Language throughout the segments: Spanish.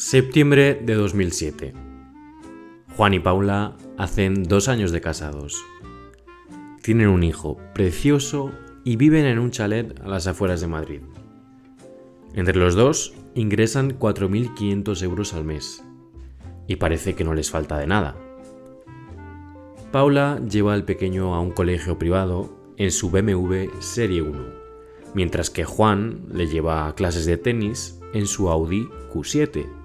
Septiembre de 2007. Juan y Paula hacen dos años de casados. Tienen un hijo precioso y viven en un chalet a las afueras de Madrid. Entre los dos ingresan 4.500 euros al mes y parece que no les falta de nada. Paula lleva al pequeño a un colegio privado en su BMW Serie 1, mientras que Juan le lleva a clases de tenis en su Audi Q7.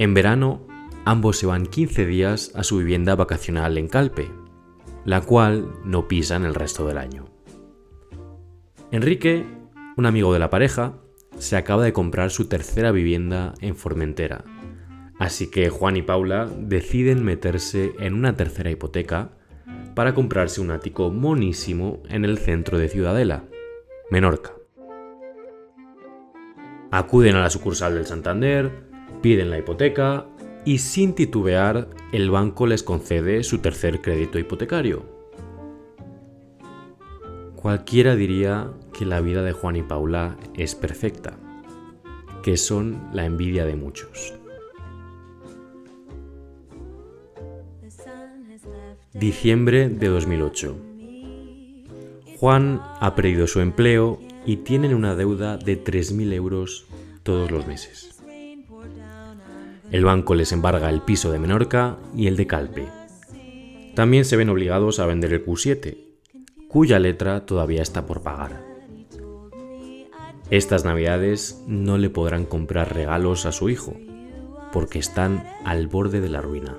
En verano, ambos se van 15 días a su vivienda vacacional en Calpe, la cual no pisan el resto del año. Enrique, un amigo de la pareja, se acaba de comprar su tercera vivienda en Formentera, así que Juan y Paula deciden meterse en una tercera hipoteca para comprarse un ático monísimo en el centro de Ciudadela, Menorca. Acuden a la sucursal del Santander, piden la hipoteca y sin titubear el banco les concede su tercer crédito hipotecario. Cualquiera diría que la vida de Juan y Paula es perfecta, que son la envidia de muchos. Diciembre de 2008. Juan ha perdido su empleo y tienen una deuda de 3.000 euros todos los meses. El banco les embarga el piso de Menorca y el de Calpe. También se ven obligados a vender el Q7, cuya letra todavía está por pagar. Estas navidades no le podrán comprar regalos a su hijo, porque están al borde de la ruina.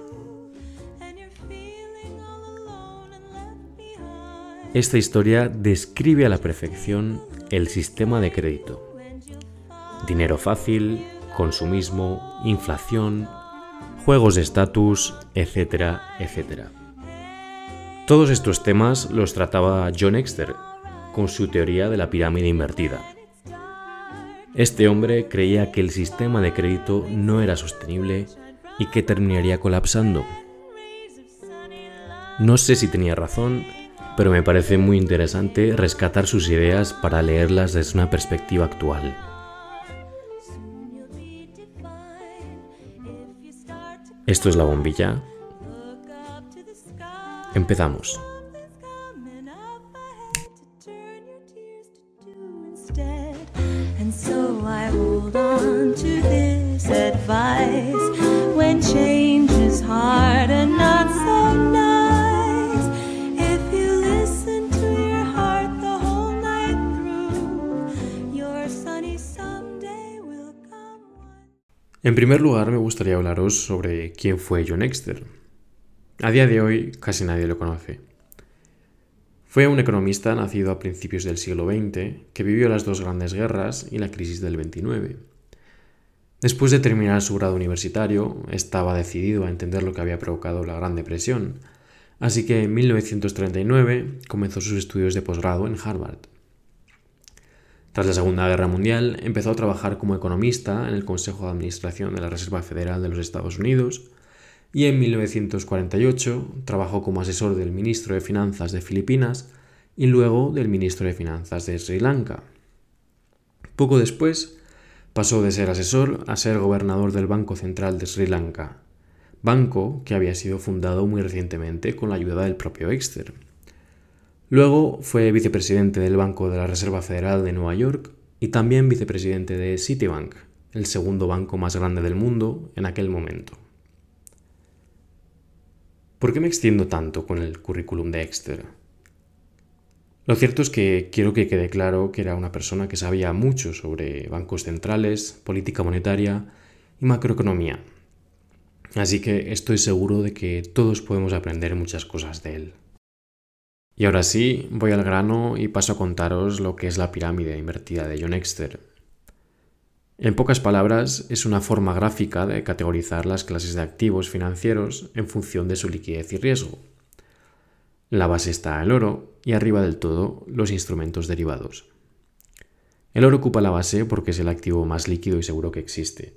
Esta historia describe a la perfección el sistema de crédito. Dinero fácil, consumismo, inflación, juegos de estatus, etcétera, etcétera. Todos estos temas los trataba John Exter con su teoría de la pirámide invertida. Este hombre creía que el sistema de crédito no era sostenible y que terminaría colapsando. No sé si tenía razón, pero me parece muy interesante rescatar sus ideas para leerlas desde una perspectiva actual. Esto es la bombilla. Empezamos. Primer lugar, me gustaría hablaros sobre quién fue John Exter. A día de hoy casi nadie lo conoce. Fue un economista nacido a principios del siglo XX que vivió las dos grandes guerras y la crisis del 29. Después de terminar su grado universitario, estaba decidido a entender lo que había provocado la Gran Depresión, así que en 1939 comenzó sus estudios de posgrado en Harvard. Tras la Segunda Guerra Mundial, empezó a trabajar como economista en el Consejo de Administración de la Reserva Federal de los Estados Unidos y en 1948 trabajó como asesor del ministro de Finanzas de Filipinas y luego del ministro de Finanzas de Sri Lanka. Poco después pasó de ser asesor a ser gobernador del Banco Central de Sri Lanka, banco que había sido fundado muy recientemente con la ayuda del propio Exter. Luego fue vicepresidente del Banco de la Reserva Federal de Nueva York y también vicepresidente de Citibank, el segundo banco más grande del mundo en aquel momento. ¿Por qué me extiendo tanto con el currículum de Exter? Lo cierto es que quiero que quede claro que era una persona que sabía mucho sobre bancos centrales, política monetaria y macroeconomía. Así que estoy seguro de que todos podemos aprender muchas cosas de él. Y ahora sí, voy al grano y paso a contaros lo que es la pirámide invertida de John Exter. En pocas palabras, es una forma gráfica de categorizar las clases de activos financieros en función de su liquidez y riesgo. la base está el oro y arriba del todo los instrumentos derivados. El oro ocupa la base porque es el activo más líquido y seguro que existe,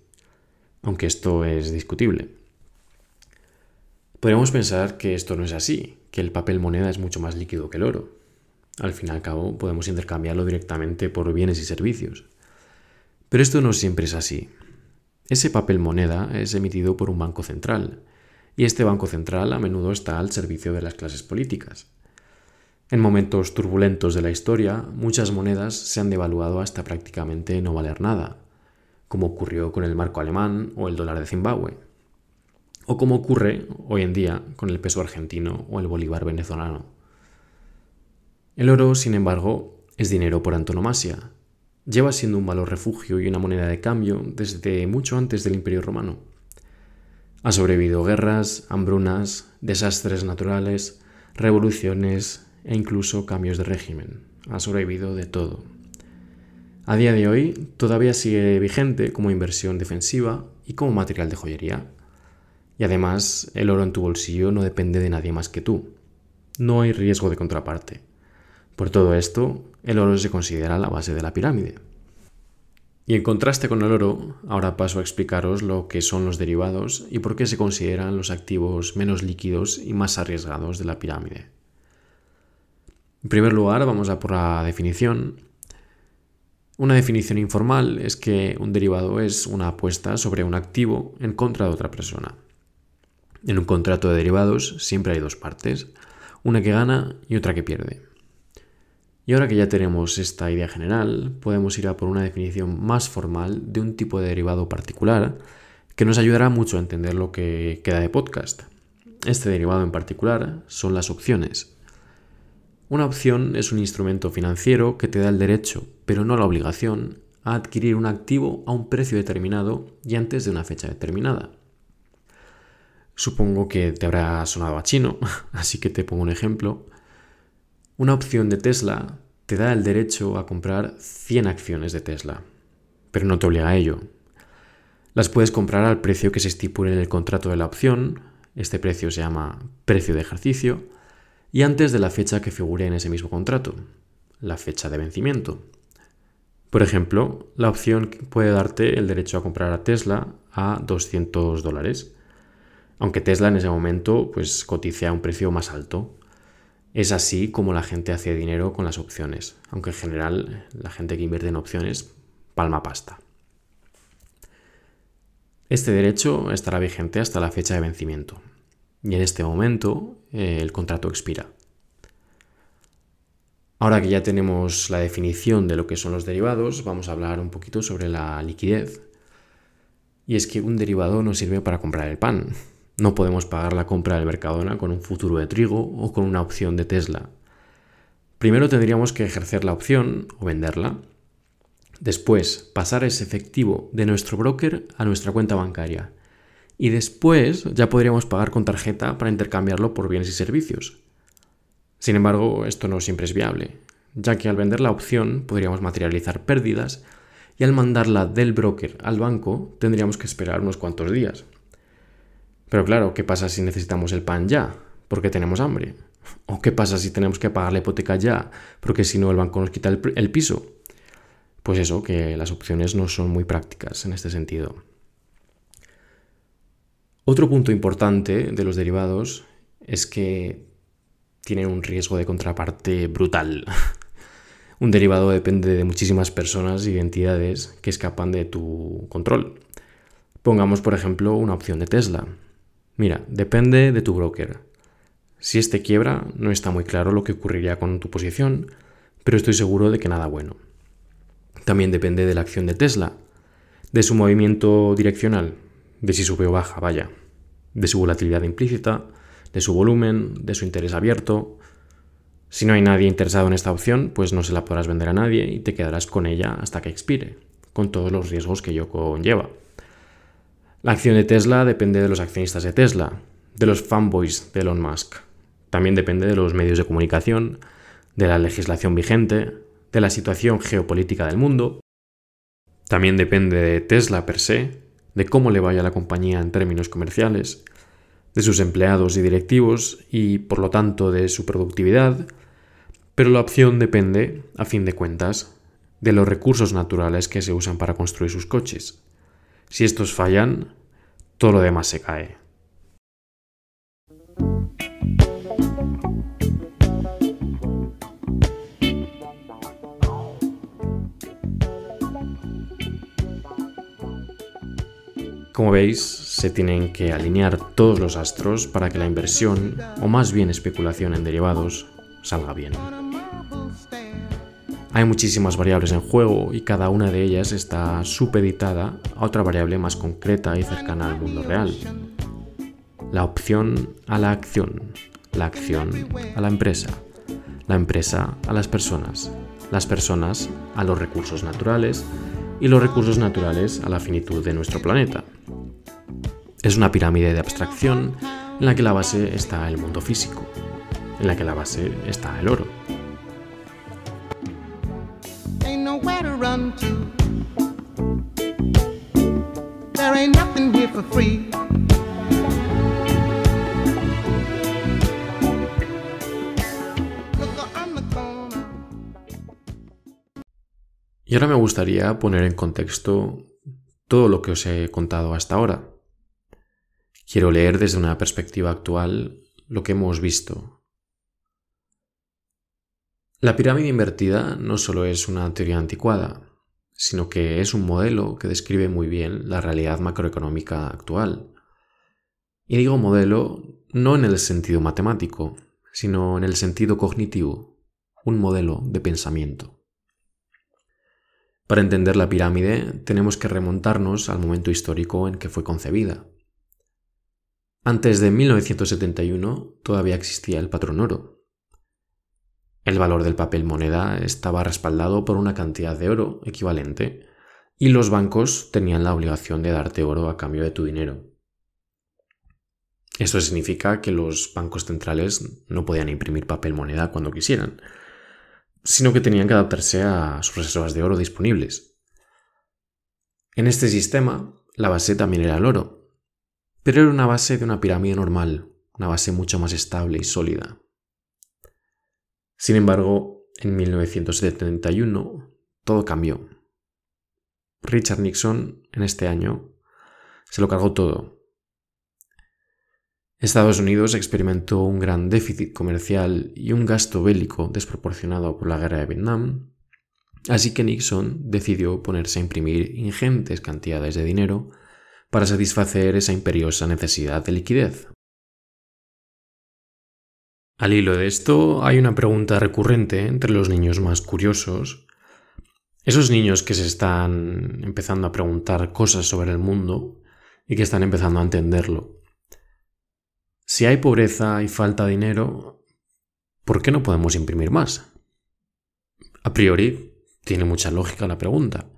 aunque esto es discutible. Podríamos pensar que esto no es así, que el papel moneda es mucho más líquido que el oro. Al fin y al cabo, podemos intercambiarlo directamente por bienes y servicios. Pero esto no siempre es así. Ese papel moneda es emitido por un banco central, y este banco central a menudo está al servicio de las clases políticas. En momentos turbulentos de la historia, muchas monedas se han devaluado hasta prácticamente no valer nada, como ocurrió con el marco alemán o el dólar de Zimbabue, o como ocurre hoy en día con el peso argentino o el bolívar venezolano. El oro, sin embargo, es dinero por antonomasia. Lleva siendo un valor refugio y una moneda de cambio desde mucho antes del Imperio Romano. Ha sobrevivido guerras, hambrunas, desastres naturales, revoluciones e incluso cambios de régimen. Ha sobrevivido de todo. A día de hoy todavía sigue vigente como inversión defensiva y como material de joyería. Y además, el oro en tu bolsillo no depende de nadie más que tú. No hay riesgo de contraparte. Por todo esto, el oro se considera la base de la pirámide. Y en contraste con el oro, ahora paso a explicaros lo que son los derivados y por qué se consideran los activos menos líquidos y más arriesgados de la pirámide. En primer lugar, vamos a por la definición. Una definición informal es que un derivado es una apuesta sobre un activo en contra de otra persona. En un contrato de derivados siempre hay dos partes, una que gana y otra que pierde. Y ahora que ya tenemos esta idea general, podemos ir a por una definición más formal de un tipo de derivado particular que nos ayudará mucho a entender lo que queda de podcast. Este derivado en particular son las opciones. Una opción es un instrumento financiero que te da el derecho, pero no la obligación, a adquirir un activo a un precio determinado y antes de una fecha determinada. Supongo que te habrá sonado a chino, así que te pongo un ejemplo. Una opción de Tesla te da el derecho a comprar 100 acciones de Tesla, pero no te obliga a ello. Las puedes comprar al precio que se estipule en el contrato de la opción, este precio se llama precio de ejercicio, y antes de la fecha que figure en ese mismo contrato, la fecha de vencimiento. Por ejemplo, la opción puede darte el derecho a comprar a Tesla a 200 dólares, aunque Tesla en ese momento pues cotice a un precio más alto, es así como la gente hace dinero con las opciones, aunque en general la gente que invierte en opciones palma pasta. Este derecho estará vigente hasta la fecha de vencimiento y en este momento eh, el contrato expira. Ahora que ya tenemos la definición de lo que son los derivados, vamos a hablar un poquito sobre la liquidez. Y es que un derivado no sirve para comprar el pan, no podemos pagar la compra del Mercadona con un futuro de trigo o con una opción de Tesla. Primero tendríamos que ejercer la opción o venderla. Después pasar ese efectivo de nuestro broker a nuestra cuenta bancaria. Y después ya podríamos pagar con tarjeta para intercambiarlo por bienes y servicios. Sin embargo, esto no siempre es viable, ya que al vender la opción podríamos materializar pérdidas y al mandarla del broker al banco tendríamos que esperar unos cuantos días. Pero claro, ¿qué pasa si necesitamos el pan ya? Porque tenemos hambre. ¿O qué pasa si tenemos que pagar la hipoteca ya? Porque si no el banco nos quita el, piso. Pues eso, que las opciones no son muy prácticas en este sentido. Otro punto importante de los derivados es que tienen un riesgo de contraparte brutal. un derivado depende de muchísimas personas y entidades que escapan de tu control. Pongamos, por ejemplo, una opción de Tesla. Mira, depende de tu broker. Si este quiebra, no está muy claro lo que ocurriría con tu posición, pero estoy seguro de que nada bueno. También depende de la acción de Tesla, de su movimiento direccional, de si sube o baja, vaya, de su volatilidad implícita, de su volumen, de su interés abierto. Si no hay nadie interesado en esta opción, pues no se la podrás vender a nadie y te quedarás con ella hasta que expire, con todos los riesgos que ello conlleva. La acción de Tesla depende de los accionistas de Tesla, de los fanboys de Elon Musk. También depende de los medios de comunicación, de la legislación vigente, de la situación geopolítica del mundo. También depende de Tesla per se, de cómo le vaya a la compañía en términos comerciales, de sus empleados y directivos y, por lo tanto, de su productividad. Pero la opción depende, a fin de cuentas, de los recursos naturales que se usan para construir sus coches. Si estos fallan, todo lo demás se cae. Como veis, se tienen que alinear todos los astros para que la inversión, o más bien especulación en derivados, salga bien. Hay muchísimas variables en juego y cada una de ellas está supeditada a otra variable más concreta y cercana al mundo real. La opción a la acción, la acción a la empresa, la empresa a las personas, las personas a los recursos naturales y los recursos naturales a la finitud de nuestro planeta. Es una pirámide de abstracción en la que la base está el mundo físico, en la que la base está el oro. Y ahora me gustaría poner en contexto todo lo que os he contado hasta ahora. Quiero leer desde una perspectiva actual lo que hemos visto. La pirámide invertida no solo es una teoría anticuada, sino que es un modelo que describe muy bien la realidad macroeconómica actual. Y digo modelo no en el sentido matemático, sino en el sentido cognitivo, un modelo de pensamiento. Para entender la pirámide tenemos que remontarnos al momento histórico en que fue concebida. Antes de 1971 todavía existía el patrón oro. El valor del papel moneda estaba respaldado por una cantidad de oro equivalente y los bancos tenían la obligación de darte oro a cambio de tu dinero. Eso significa que los bancos centrales no podían imprimir papel moneda cuando quisieran, sino que tenían que adaptarse a sus reservas de oro disponibles. En este sistema, la base también era el oro, pero era una base de una pirámide normal, una base mucho más estable y sólida. Sin embargo, en 1971 todo cambió. Richard Nixon, en este año, se lo cargó todo. Estados Unidos experimentó un gran déficit comercial y un gasto bélico desproporcionado por la guerra de Vietnam, así que Nixon decidió ponerse a imprimir ingentes cantidades de dinero para satisfacer esa imperiosa necesidad de liquidez. Al hilo de esto, hay una pregunta recurrente entre los niños más curiosos, esos niños que se están empezando a preguntar cosas sobre el mundo y que están empezando a entenderlo. Si hay pobreza y falta de dinero, ¿por qué no podemos imprimir más? A priori, tiene mucha lógica la pregunta.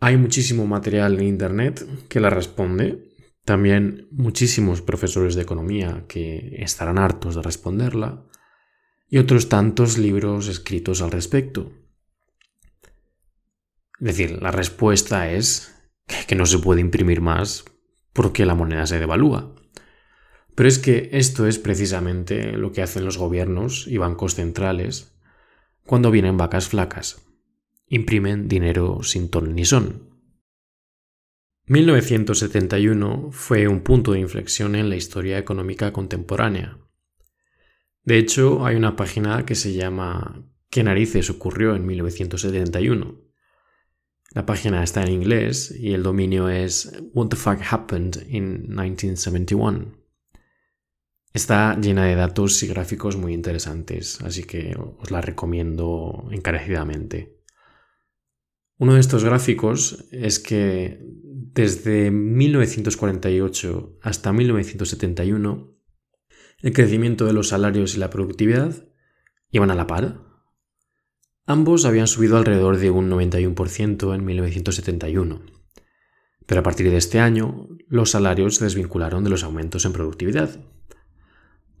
Hay muchísimo material en Internet que la responde, también muchísimos profesores de economía que estarán hartos de responderla, y otros tantos libros escritos al respecto. Es decir, la respuesta es que no se puede imprimir más porque la moneda se devalúa. Pero es que esto es precisamente lo que hacen los gobiernos y bancos centrales cuando vienen vacas flacas imprimen dinero sin ton ni son. 1971 fue un punto de inflexión en la historia económica contemporánea. De hecho, hay una página que se llama ¿Qué narices ocurrió en 1971? La página está en inglés y el dominio es What the fuck happened in 1971. Está llena de datos y gráficos muy interesantes, así que os la recomiendo encarecidamente. Uno de estos gráficos es que desde 1948 hasta 1971 el crecimiento de los salarios y la productividad iban a la par. Ambos habían subido alrededor de un 91% en 1971. Pero a partir de este año, los salarios se desvincularon de los aumentos en productividad.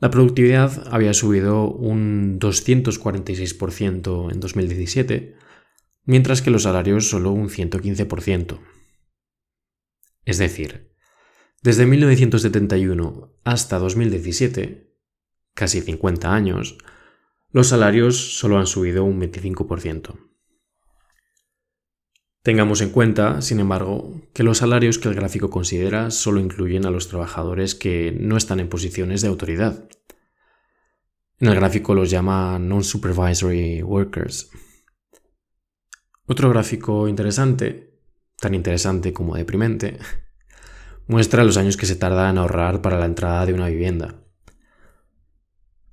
La productividad había subido un 246% en 2017 mientras que los salarios solo un 115%. Es decir, desde 1971 hasta 2017, casi 50 años, los salarios solo han subido un 25%. Tengamos en cuenta, sin embargo, que los salarios que el gráfico considera solo incluyen a los trabajadores que no están en posiciones de autoridad. En el gráfico los llama non-supervisory workers. Otro gráfico interesante tan interesante como deprimente, muestra los años que se tarda en ahorrar para la entrada de una vivienda.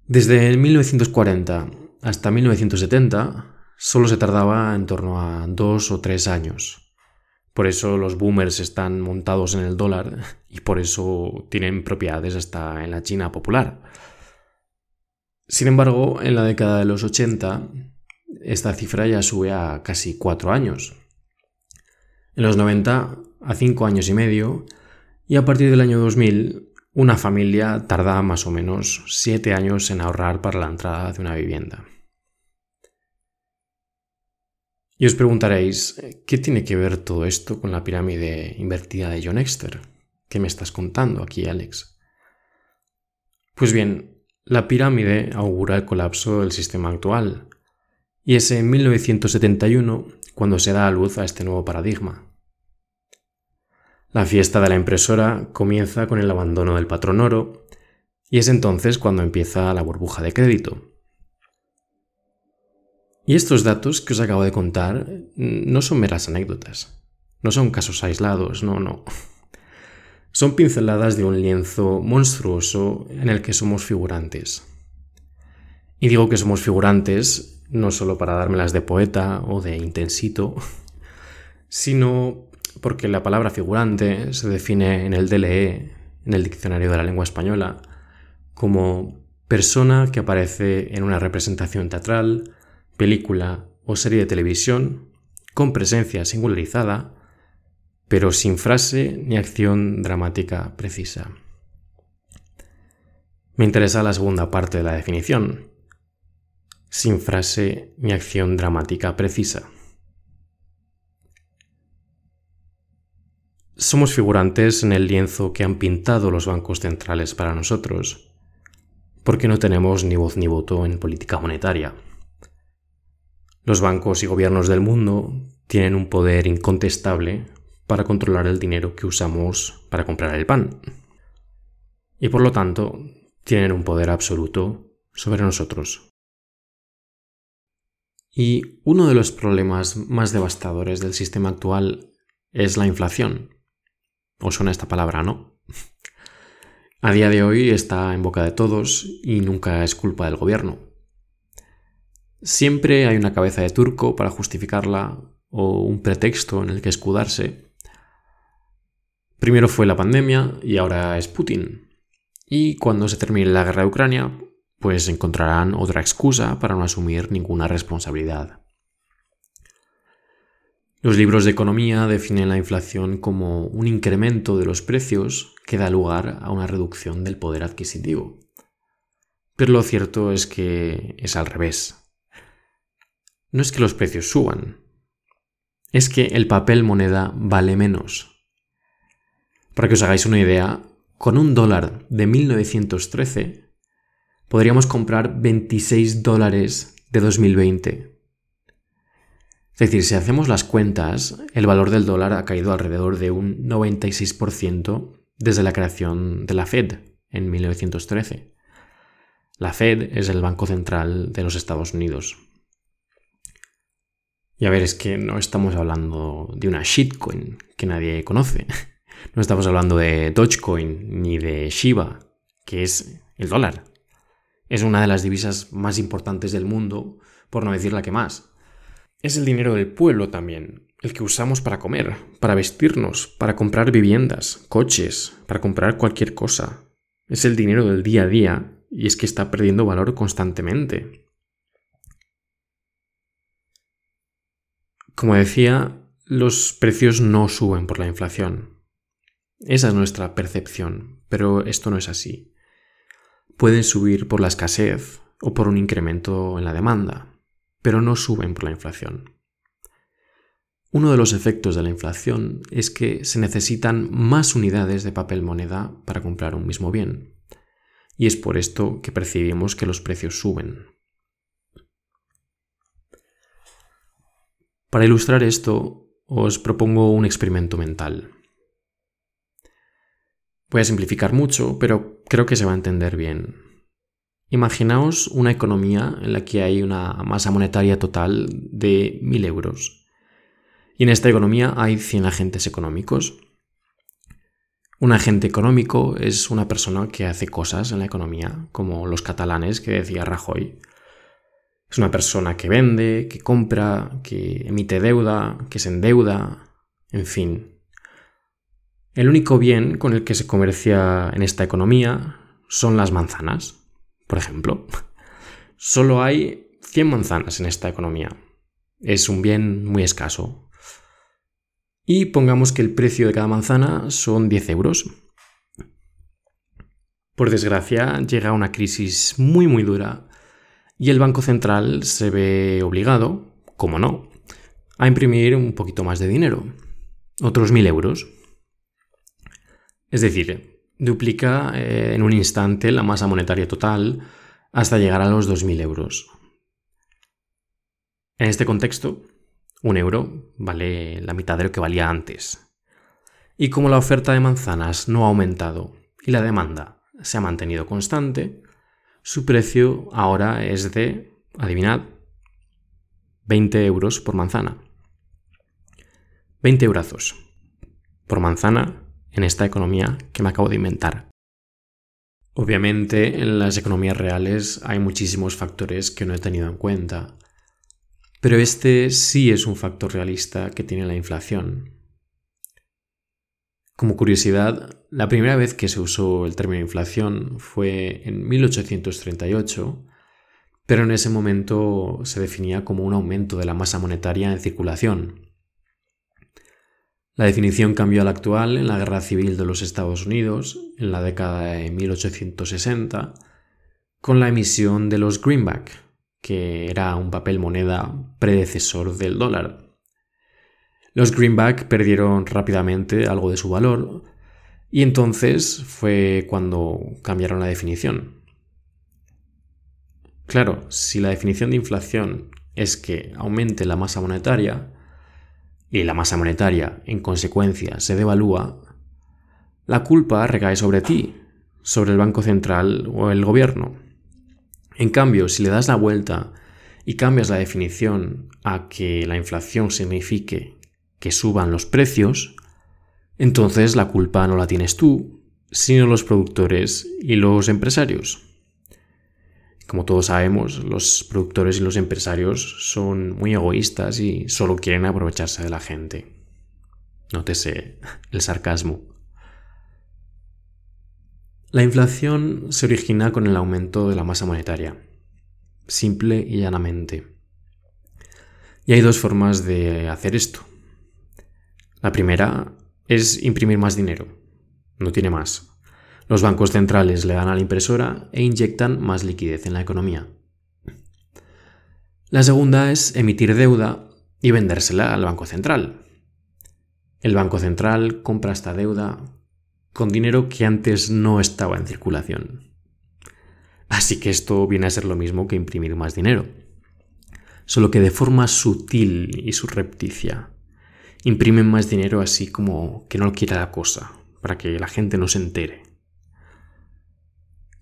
Desde 1940 hasta 1970 solo se tardaba en torno a dos o tres años. Por eso los boomers están montados en el dólar y por eso tienen propiedades hasta en la China popular. Sin embargo, en la década de los 80, esta cifra ya sube a casi cuatro años. En los 90, a cinco años y medio, y a partir del año 2000, una familia tarda más o menos siete años en ahorrar para la entrada de una vivienda. Y os preguntaréis, ¿qué tiene que ver todo esto con la pirámide invertida de John Exter? ¿Qué me estás contando aquí, Alex? Pues bien, la pirámide augura el colapso del sistema actual, y es en 1971 cuando se da a luz a este nuevo paradigma. La fiesta de la impresora comienza con el abandono del patrón oro, y es entonces cuando empieza la burbuja de crédito. Y estos datos que os acabo de contar no son meras anécdotas, no son casos aislados, no, no. Son pinceladas de un lienzo monstruoso en el que somos figurantes. Y digo que somos figurantes no solo para dármelas de poeta o de intensito, sino porque la palabra figurante se define en el DLE, en el Diccionario de la Lengua Española, como persona que aparece en una representación teatral, película o serie de televisión con presencia singularizada pero sin frase ni acción dramática precisa. Me interesa la segunda parte de la definición, sin frase ni acción dramática precisa. Somos figurantes en el lienzo que han pintado los bancos centrales para nosotros, porque no tenemos ni voz ni voto en política monetaria. Los bancos y gobiernos del mundo tienen un poder incontestable para controlar el dinero que usamos para comprar el pan. Y por lo tanto, tienen un poder absoluto sobre nosotros. Y uno de los problemas más devastadores del sistema actual es la inflación. ¿Os suena esta palabra, no? A día de hoy está en boca de todos y nunca es culpa del gobierno. Siempre hay una cabeza de turco para justificarla o un pretexto en el que escudarse Primero fue la pandemia y ahora es Putin. Y cuando se termine la guerra de Ucrania, pues encontrarán otra excusa para no asumir ninguna responsabilidad. Los libros de economía definen la inflación como un incremento de los precios que da lugar a una reducción del poder adquisitivo. Pero lo cierto es que es al revés. No es que los precios suban, es que el papel moneda vale menos. Para que os hagáis una idea, con un dólar de 1913 podríamos comprar 26 dólares de 2020. Es decir, si hacemos las cuentas, el valor del dólar ha caído alrededor de un 96% desde la creación de la Fed en 1913. La Fed es el Banco Central de los Estados Unidos. Y a ver, es que no estamos hablando de una shitcoin que nadie conoce. No estamos hablando de Dogecoin ni de Shiba, que es el dólar. Es una de las divisas más importantes del mundo, por no decir la que más. Es el dinero del pueblo también, el que usamos para comer, para vestirnos, para comprar viviendas, coches, para comprar cualquier cosa. Es el dinero del día a día y es que está perdiendo valor constantemente. Como decía, los precios no suben por la inflación. Esa es nuestra percepción, pero esto no es así. Pueden subir por la escasez o por un incremento en la demanda, pero no suben por la inflación. Uno de los efectos de la inflación es que se necesitan más unidades de papel moneda para comprar un mismo bien, y es por esto que percibimos que los precios suben. Para ilustrar esto, os propongo un experimento mental. Voy a simplificar mucho, pero creo que se va a entender bien. Imaginaos una economía en la que hay una masa monetaria total de 1.000 euros Y en esta economía hay 100 agentes económicos. Un agente económico es una persona que hace cosas en la economía, como los catalanes que decía Rajoy. Es una persona que vende, que compra, que emite deuda, que se endeuda, en fin. El único bien con el que se comercia en esta economía son las manzanas, por ejemplo. Solo hay 100 manzanas en esta economía. Es un bien muy escaso. Y pongamos que el precio de cada manzana son 10 euros. Por desgracia, llega una crisis muy muy dura y el Banco Central se ve obligado, como no, a imprimir un poquito más de dinero, otros mil euros. Es decir, duplica eh, en un instante la masa monetaria total hasta llegar a los 2.000 euros. En este contexto, un euro vale la mitad de lo que valía antes. Y como la oferta de manzanas no ha aumentado y la demanda se ha mantenido constante, su precio ahora es de, adivinad, 20 euros por manzana. 20 eurazos por manzana en esta economía que me acabo de inventar. Obviamente en las economías reales hay muchísimos factores que no he tenido en cuenta, pero este sí es un factor realista que tiene la inflación. Como curiosidad, la primera vez que se usó el término inflación fue en 1838, pero en ese momento se definía como un aumento de la masa monetaria en circulación. La definición cambió a la actual en la Guerra Civil de los Estados Unidos, en la década de 1860, con la emisión de los greenback, que era un papel moneda predecesor del dólar. Los greenback perdieron rápidamente algo de su valor y entonces fue cuando cambiaron la definición. Claro, si la definición de inflación es que aumente la masa monetaria y la masa monetaria en consecuencia se devalúa, la culpa recae sobre ti, sobre el Banco Central o el gobierno. En cambio, si le das la vuelta y cambias la definición a que la inflación signifique que suban los precios, entonces la culpa no la tienes tú, sino los productores y los empresarios. Como todos sabemos, los productores y los empresarios son muy egoístas y solo quieren aprovecharse de la gente. Nótese el sarcasmo. La inflación se origina con el aumento de la masa monetaria, simple y llanamente. Y hay dos formas de hacer esto. La primera es imprimir más dinero. No tiene más. Los bancos centrales le dan a la impresora e inyectan más liquidez en la economía. La segunda es emitir deuda y vendérsela al Banco Central. El Banco Central compra esta deuda con dinero que antes no estaba en circulación. Así que esto viene a ser lo mismo que imprimir más dinero, solo que de forma sutil y surrepticia imprimen más dinero así como que no lo quiera la cosa, para que la gente no se entere.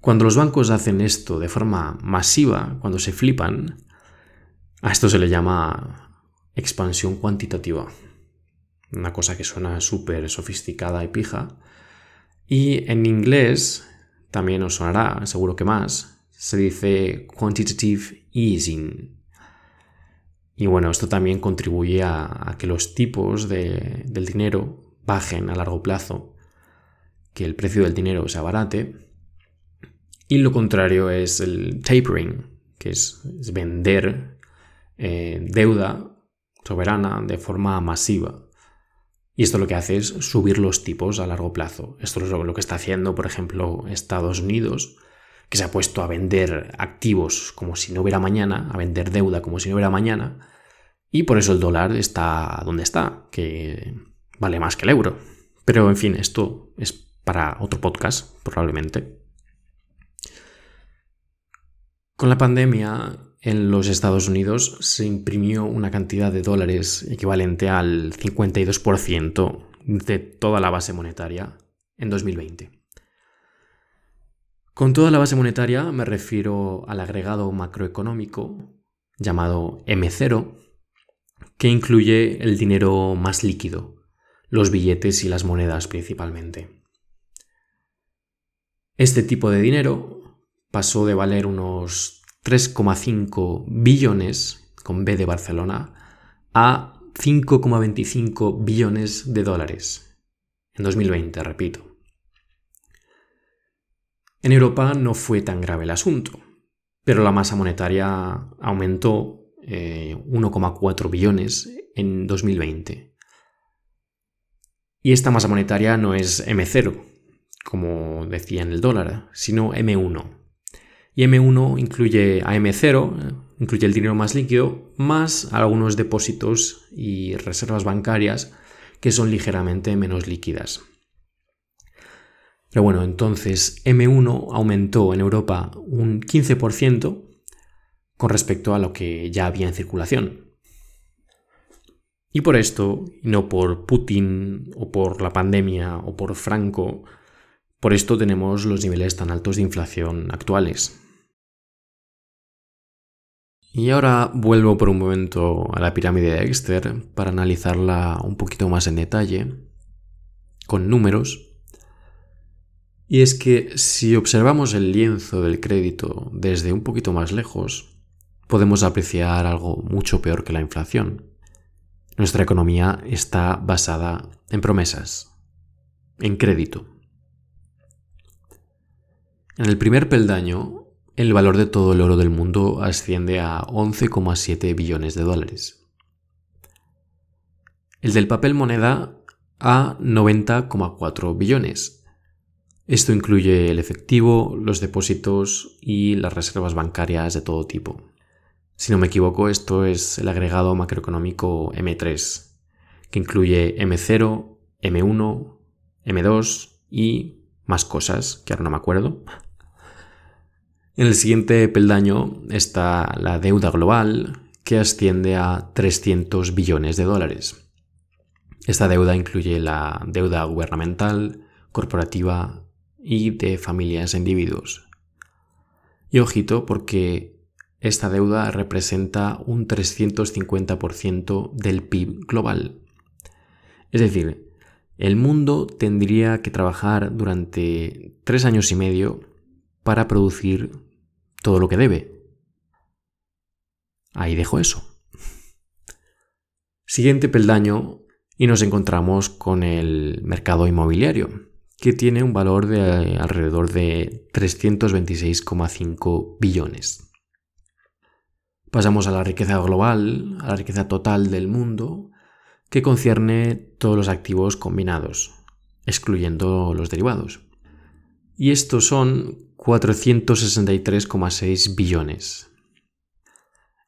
Cuando los bancos hacen esto de forma masiva, cuando se flipan, a esto se le llama expansión cuantitativa. Una cosa que suena súper sofisticada y pija. Y en inglés, también os sonará, seguro que más, se dice quantitative easing. Y bueno, esto también contribuye a, que los tipos del dinero bajen a largo plazo, que el precio del dinero se abarate. Y lo contrario es el tapering, que es, vender eh, deuda soberana de forma masiva. Y esto lo que hace es subir los tipos a largo plazo. Esto es lo que está haciendo, por ejemplo, Estados Unidos, que se ha puesto a vender activos como si no hubiera mañana, a vender deuda como si no hubiera mañana, y por eso el dólar está donde está, que vale más que el euro. Pero en fin, esto es para otro podcast, probablemente. Con la pandemia, en los Estados Unidos se imprimió una cantidad de dólares equivalente al 52% de toda la base monetaria en 2020. Con toda la base monetaria me refiero al agregado macroeconómico llamado M0, que incluye el dinero más líquido, los billetes y las monedas principalmente. Este tipo de dinero pasó de valer unos 3,5 billones, con B de Barcelona, a 5,25 billones de dólares. En 2020, repito. En Europa no fue tan grave el asunto, pero la masa monetaria aumentó 1,4 eh, billones en 2020. Y esta masa monetaria no es M0, como decía en el dólar, sino M1. Y M1 incluye a M0, incluye el dinero más líquido, más algunos depósitos y reservas bancarias que son ligeramente menos líquidas. Pero bueno, entonces M1 aumentó en Europa un 15% con respecto a lo que ya había en circulación. Y por esto, no por Putin o por la pandemia o por Franco, por esto tenemos los niveles tan altos de inflación actuales. Y ahora vuelvo por un momento a la pirámide de Exter para analizarla un poquito más en detalle, con números. Y es que si observamos el lienzo del crédito desde un poquito más lejos, podemos apreciar algo mucho peor que la inflación. Nuestra economía está basada en promesas, en crédito. En el primer peldaño, el valor de todo el oro del mundo asciende a 11,7 billones de dólares. El del papel moneda a 90,4 billones. Esto incluye el efectivo, los depósitos y las reservas bancarias de todo tipo. Si no me equivoco, esto es el agregado macroeconómico M3, que incluye M0, M1, M2 y más cosas que ahora no me acuerdo. En el siguiente peldaño está la deuda global, que asciende a 300 billones de dólares. Esta deuda incluye la deuda gubernamental, corporativa y de familias e individuos. Y ojito porque esta deuda representa un 350% del PIB global. Es decir, el mundo tendría que trabajar durante tres años y medio para producir todo lo que debe. Ahí dejo eso. Siguiente peldaño y nos encontramos con el mercado inmobiliario, que tiene un valor de alrededor de 326,5 billones. Pasamos a la riqueza global, a la riqueza total del mundo, que concierne todos los activos combinados, excluyendo los derivados. Y estos son 463,6 billones.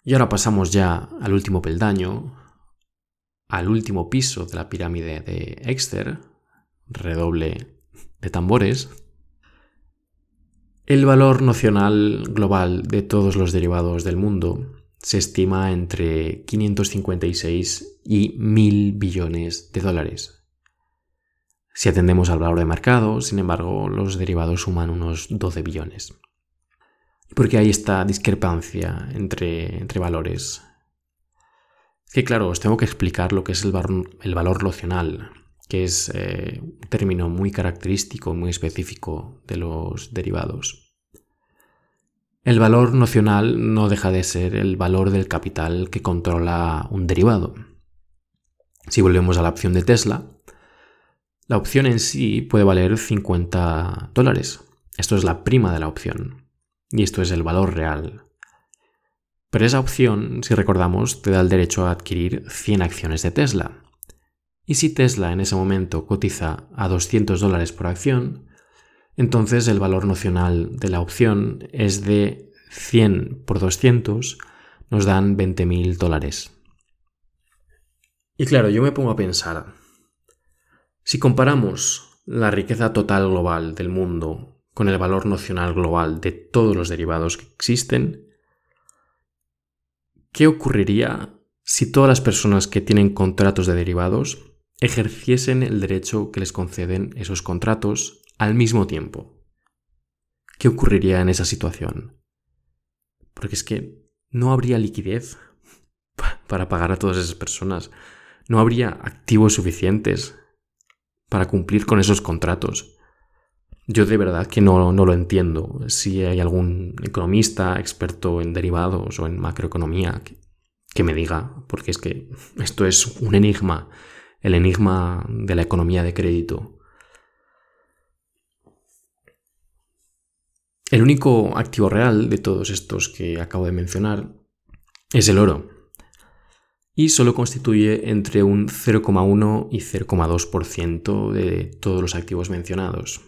Y ahora pasamos ya al último peldaño, al último piso de la pirámide de Exter, redoble de tambores. El valor nocional global de todos los derivados del mundo se estima entre 556 y 1000 billones de dólares. Si atendemos al valor de mercado, sin embargo, los derivados suman unos 12 billones. Porque hay esta discrepancia entre, entre valores. Que claro, os tengo que explicar lo que es el, el valor nocional, que es eh, un término muy característico, muy específico de los derivados. El valor nocional no deja de ser el valor del capital que controla un derivado. Si volvemos a la opción de Tesla, la opción en sí puede valer 50 dólares. Esto es la prima de la opción. Y esto es el valor real. Pero esa opción, si recordamos, te da el derecho a adquirir 100 acciones de Tesla. Y si Tesla en ese momento cotiza a 200 dólares por acción, entonces el valor nocional de la opción es de 100 por 200, nos dan 20.000 dólares. Y claro, yo me pongo a pensar, si comparamos la riqueza total global del mundo con el valor nocional global de todos los derivados que existen, ¿qué ocurriría si todas las personas que tienen contratos de derivados ejerciesen el derecho que les conceden esos contratos al mismo tiempo. ¿Qué ocurriría en esa situación? Porque es que no habría liquidez. para pagar a todas esas personas. No habría activos suficientes para cumplir con esos contratos. Yo de verdad que no, no, lo entiendo. Si hay algún economista experto en derivados o en macroeconomía que, que me diga, porque es que esto es un enigma, el enigma de la economía de crédito. El único activo real de todos estos que acabo de mencionar es el oro. Y solo constituye entre un 0,1 y 0,2% de todos los activos mencionados.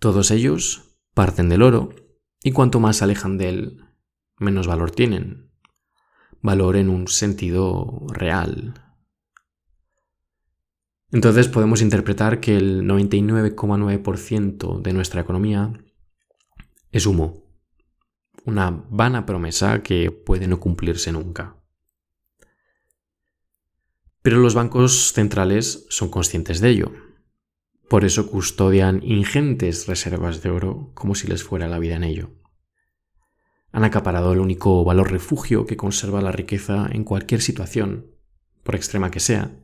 Todos ellos parten del oro y cuanto más se alejan de él, menos valor tienen. Valor en un sentido real. Entonces podemos interpretar que el 99,9% de nuestra economía es humo, una vana promesa que puede no cumplirse nunca. Pero los bancos centrales son conscientes de ello. Por eso custodian ingentes reservas de oro como si les fuera la vida en ello. Han acaparado el único valor refugio que conserva la riqueza en cualquier situación, por extrema que sea.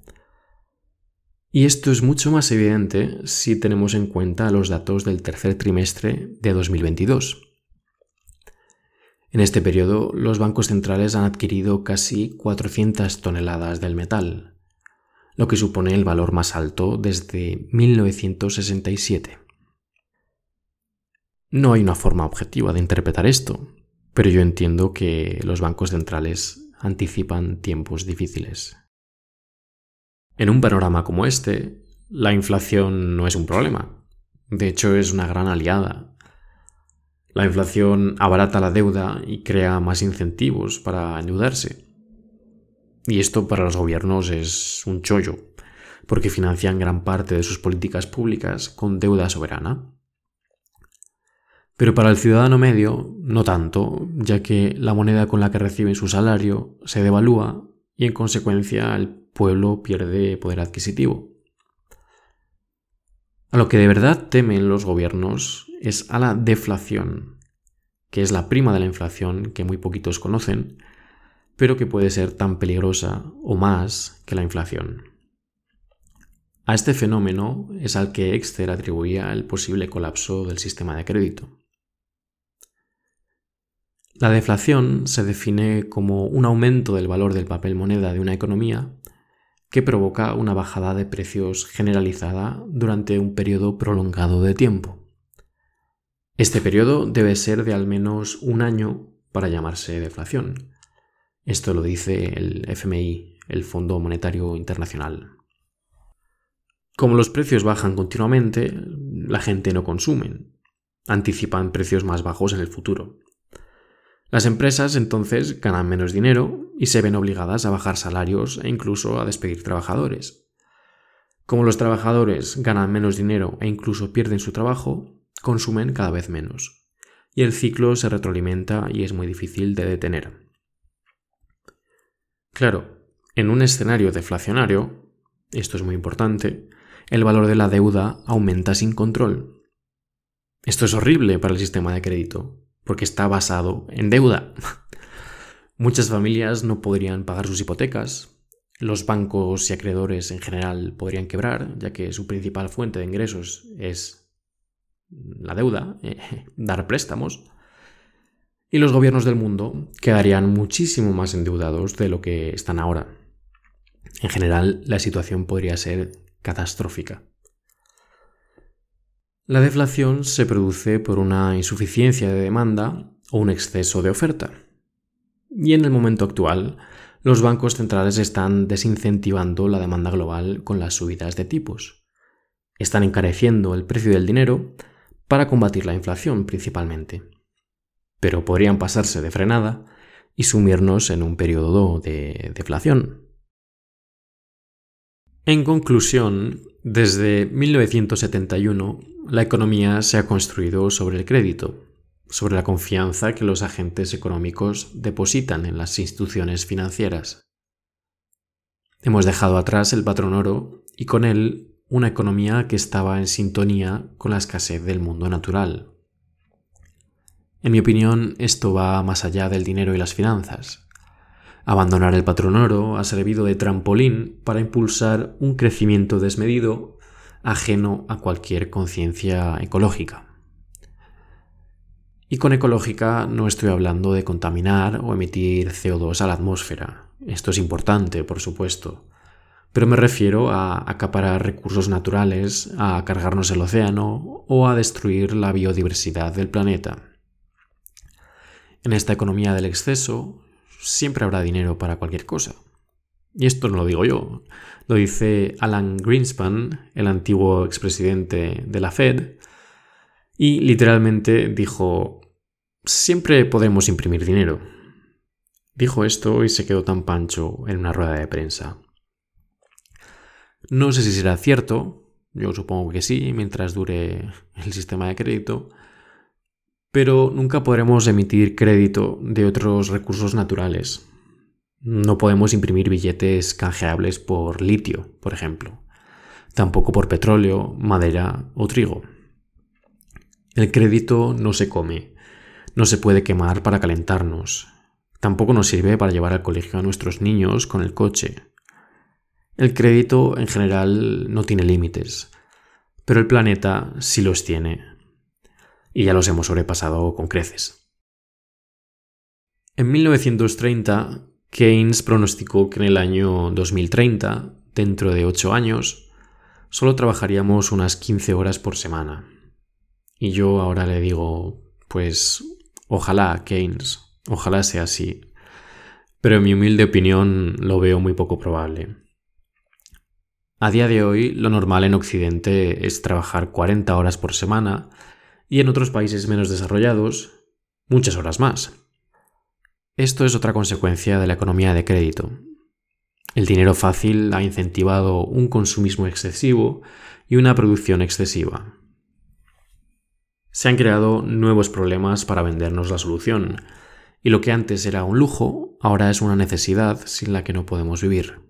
Y esto es mucho más evidente si tenemos en cuenta los datos del tercer trimestre de 2022. En este periodo, los bancos centrales han adquirido casi 400 toneladas del metal, lo que supone el valor más alto desde 1967. No hay una forma objetiva de interpretar esto, pero yo entiendo que los bancos centrales anticipan tiempos difíciles. En un panorama como este, la inflación no es un problema. De hecho, es una gran aliada la inflación abarata la deuda y crea más incentivos para endeudarse. Y esto para los gobiernos es un chollo, porque financian gran parte de sus políticas públicas con deuda soberana. Pero para el ciudadano medio, no tanto, ya que la moneda con la que reciben su salario se devalúa y en consecuencia el pueblo pierde poder adquisitivo. A lo que de verdad temen los gobiernos es a la deflación, que es la prima de la inflación que muy poquitos conocen, pero que puede ser tan peligrosa o más que la inflación. A este fenómeno es al que Exter atribuía el posible colapso del sistema de crédito. La deflación se define como un aumento del valor del papel moneda de una economía que provoca una bajada de precios generalizada durante un periodo prolongado de tiempo. Este periodo debe ser de al menos un año para llamarse deflación. Esto lo dice el FMI, el Fondo Monetario Internacional. Como los precios bajan continuamente, la gente no consume, anticipan precios más bajos en el futuro. Las empresas entonces ganan menos dinero y se ven obligadas a bajar salarios e incluso a despedir trabajadores. Como los trabajadores ganan menos dinero e incluso pierden su trabajo, consumen cada vez menos. Y el ciclo se retroalimenta y es muy difícil de detener. Claro, en un escenario deflacionario, esto es muy importante, el valor de la deuda aumenta sin control. Esto es horrible para el sistema de crédito, porque está basado en deuda. Muchas familias no podrían pagar sus hipotecas, los bancos y acreedores en general podrían quebrar, ya que su principal fuente de ingresos es la deuda, dar préstamos, y los gobiernos del mundo quedarían muchísimo más endeudados de lo que están ahora. En general, la situación podría ser catastrófica. La deflación se produce por una insuficiencia de demanda o un exceso de oferta. Y en el momento actual, los bancos centrales están desincentivando la demanda global con las subidas de tipos. Están encareciendo el precio del dinero para combatir la inflación principalmente. Pero podrían pasarse de frenada y sumirnos en un periodo de deflación. En conclusión, desde 1971 la economía se ha construido sobre el crédito, sobre la confianza que los agentes económicos depositan en las instituciones financieras. Hemos dejado atrás el patrón oro y con él una economía que estaba en sintonía con la escasez del mundo natural. En mi opinión, esto va más allá del dinero y las finanzas. Abandonar el patrón oro ha servido de trampolín para impulsar un crecimiento desmedido ajeno a cualquier conciencia ecológica. Y con ecológica no estoy hablando de contaminar o emitir CO2 a la atmósfera. Esto es importante, por supuesto. Pero me refiero a acaparar recursos naturales, a cargarnos el océano o a destruir la biodiversidad del planeta. En esta economía del exceso siempre habrá dinero para cualquier cosa. Y esto no lo digo yo, lo dice Alan Greenspan, el antiguo expresidente de la Fed, y literalmente dijo, siempre podemos imprimir dinero. Dijo esto y se quedó tan pancho en una rueda de prensa. No sé si será cierto, yo supongo que sí, mientras dure el sistema de crédito, pero nunca podremos emitir crédito de otros recursos naturales. No podemos imprimir billetes canjeables por litio, por ejemplo, tampoco por petróleo, madera o trigo. El crédito no se come, no se puede quemar para calentarnos, tampoco nos sirve para llevar al colegio a nuestros niños con el coche. El crédito en general no tiene límites, pero el planeta sí los tiene, y ya los hemos sobrepasado con creces. En 1930, Keynes pronosticó que en el año 2030, dentro de 8 años, solo trabajaríamos unas 15 horas por semana. Y yo ahora le digo, pues ojalá, Keynes, ojalá sea así. Pero en mi humilde opinión lo veo muy poco probable. A día de hoy, lo normal en Occidente es trabajar 40 horas por semana y en otros países menos desarrollados, muchas horas más. Esto es otra consecuencia de la economía de crédito. El dinero fácil ha incentivado un consumismo excesivo y una producción excesiva se han creado nuevos problemas para vendernos la solución, y lo que antes era un lujo, ahora es una necesidad sin la que no podemos vivir.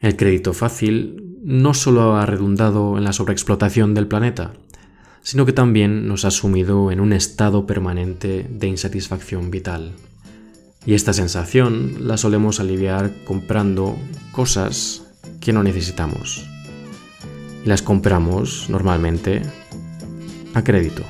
El crédito fácil no solo ha redundado en la sobreexplotación del planeta, sino que también nos ha sumido en un estado permanente de insatisfacción vital. Y esta sensación la solemos aliviar comprando cosas que no necesitamos. Y las compramos normalmente a crédito.